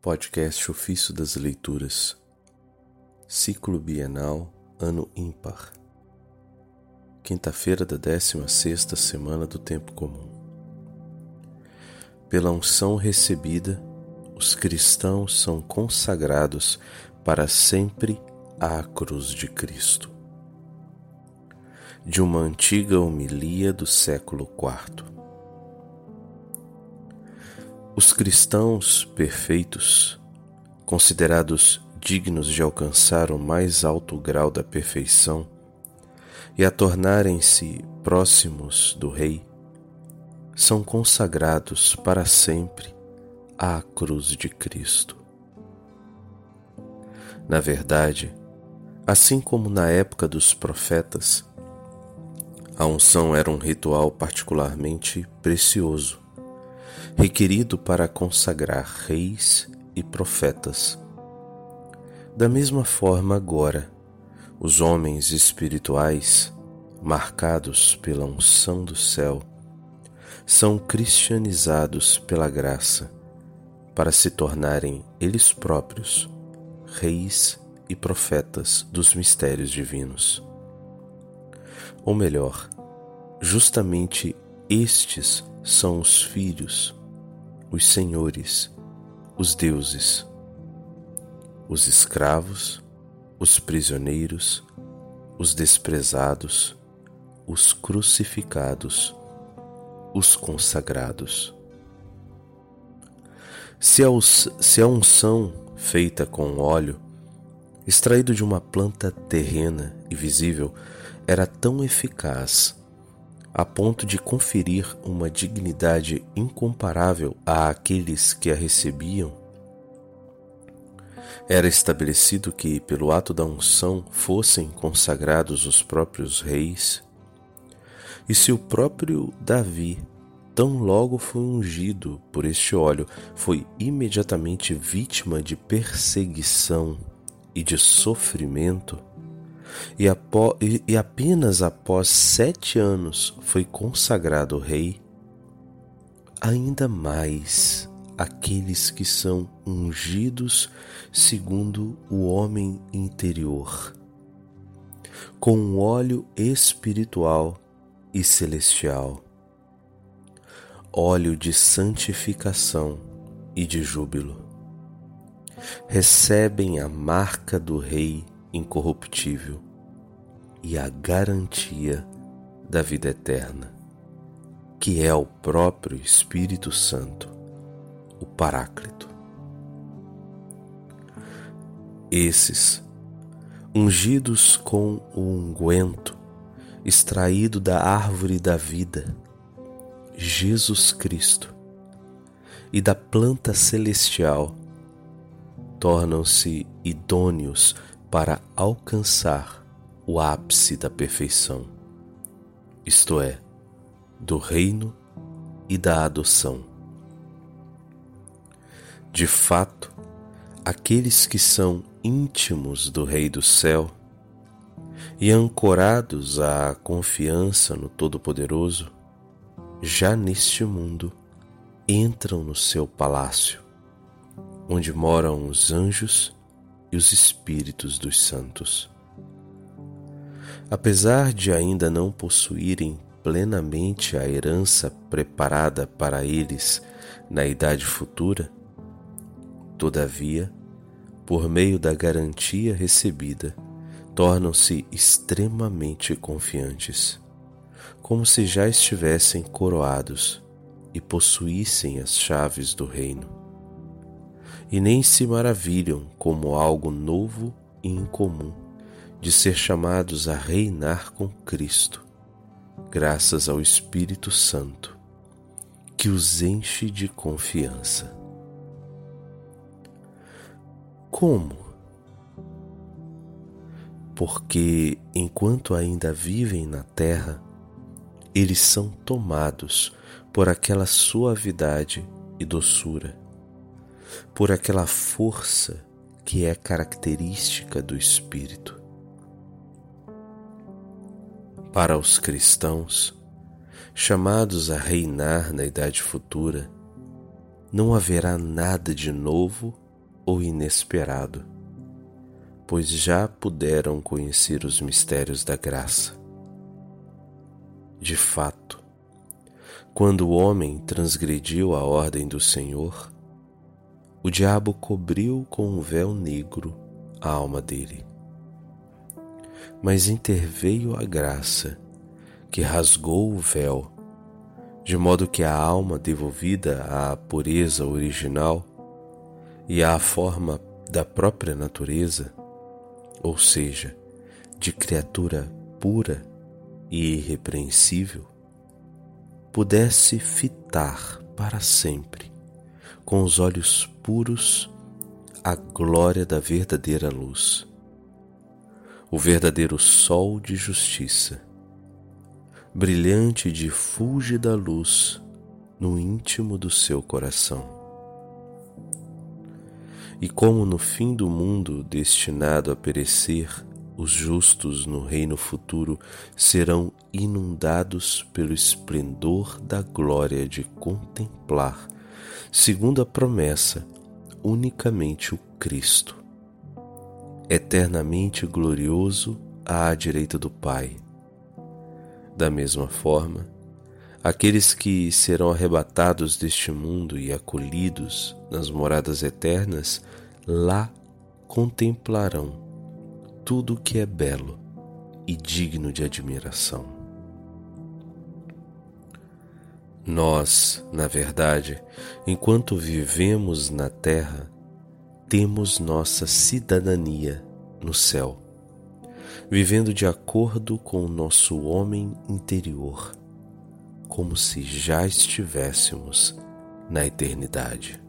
Podcast Ofício das Leituras, Ciclo Bienal, Ano Ímpar, quinta-feira da 16 semana do Tempo Comum. Pela unção recebida, os cristãos são consagrados para sempre à cruz de Cristo. De uma antiga homilia do século IV. Os cristãos perfeitos, considerados dignos de alcançar o mais alto grau da perfeição e a tornarem-se próximos do Rei, são consagrados para sempre à cruz de Cristo. Na verdade, assim como na época dos profetas, a unção era um ritual particularmente precioso requerido para consagrar reis e profetas. Da mesma forma, agora, os homens espirituais, marcados pela unção do céu, são cristianizados pela graça para se tornarem eles próprios reis e profetas dos mistérios divinos. Ou melhor, justamente estes são os filhos os senhores, os deuses, os escravos, os prisioneiros, os desprezados, os crucificados, os consagrados. Se a, se a unção feita com óleo, extraído de uma planta terrena e visível, era tão eficaz a ponto de conferir uma dignidade incomparável àqueles que a recebiam, era estabelecido que, pelo ato da unção, fossem consagrados os próprios reis. E se o próprio Davi, tão logo foi ungido por este óleo, foi imediatamente vítima de perseguição e de sofrimento, e, apó, e, e apenas após sete anos foi consagrado rei, ainda mais aqueles que são ungidos segundo o homem interior, com um óleo espiritual e celestial, óleo de santificação e de júbilo. Recebem a marca do Rei incorruptível e a garantia da vida eterna, que é o próprio Espírito Santo, o Paráclito. Esses, ungidos com o unguento extraído da árvore da vida, Jesus Cristo, e da planta celestial, tornam-se idôneos para alcançar o ápice da perfeição, isto é, do reino e da adoção. De fato, aqueles que são íntimos do Rei do céu e ancorados à confiança no Todo-Poderoso, já neste mundo entram no seu palácio, onde moram os anjos e os espíritos dos santos. Apesar de ainda não possuírem plenamente a herança preparada para eles na idade futura, todavia, por meio da garantia recebida, tornam-se extremamente confiantes, como se já estivessem coroados e possuíssem as chaves do reino. E nem se maravilham como algo novo e incomum de ser chamados a reinar com Cristo, graças ao Espírito Santo, que os enche de confiança. Como? Porque enquanto ainda vivem na terra, eles são tomados por aquela suavidade e doçura, por aquela força que é característica do Espírito para os cristãos, chamados a reinar na idade futura, não haverá nada de novo ou inesperado, pois já puderam conhecer os mistérios da graça. De fato, quando o homem transgrediu a ordem do Senhor, o diabo cobriu com um véu negro a alma dele. Mas interveio a graça, que rasgou o véu, de modo que a alma devolvida à pureza original e à forma da própria natureza, ou seja, de criatura pura e irrepreensível, pudesse fitar para sempre, com os olhos puros, a glória da verdadeira luz, o verdadeiro sol de justiça, brilhante de fúlgida luz no íntimo do seu coração. E como no fim do mundo destinado a perecer, os justos no reino futuro serão inundados pelo esplendor da glória de contemplar, segundo a promessa, unicamente o Cristo, eternamente glorioso à direita do Pai. Da mesma forma, Aqueles que serão arrebatados deste mundo e acolhidos nas moradas eternas, lá contemplarão tudo o que é belo e digno de admiração. Nós, na verdade, enquanto vivemos na terra, temos nossa cidadania no céu, vivendo de acordo com o nosso homem interior como se já estivéssemos na eternidade.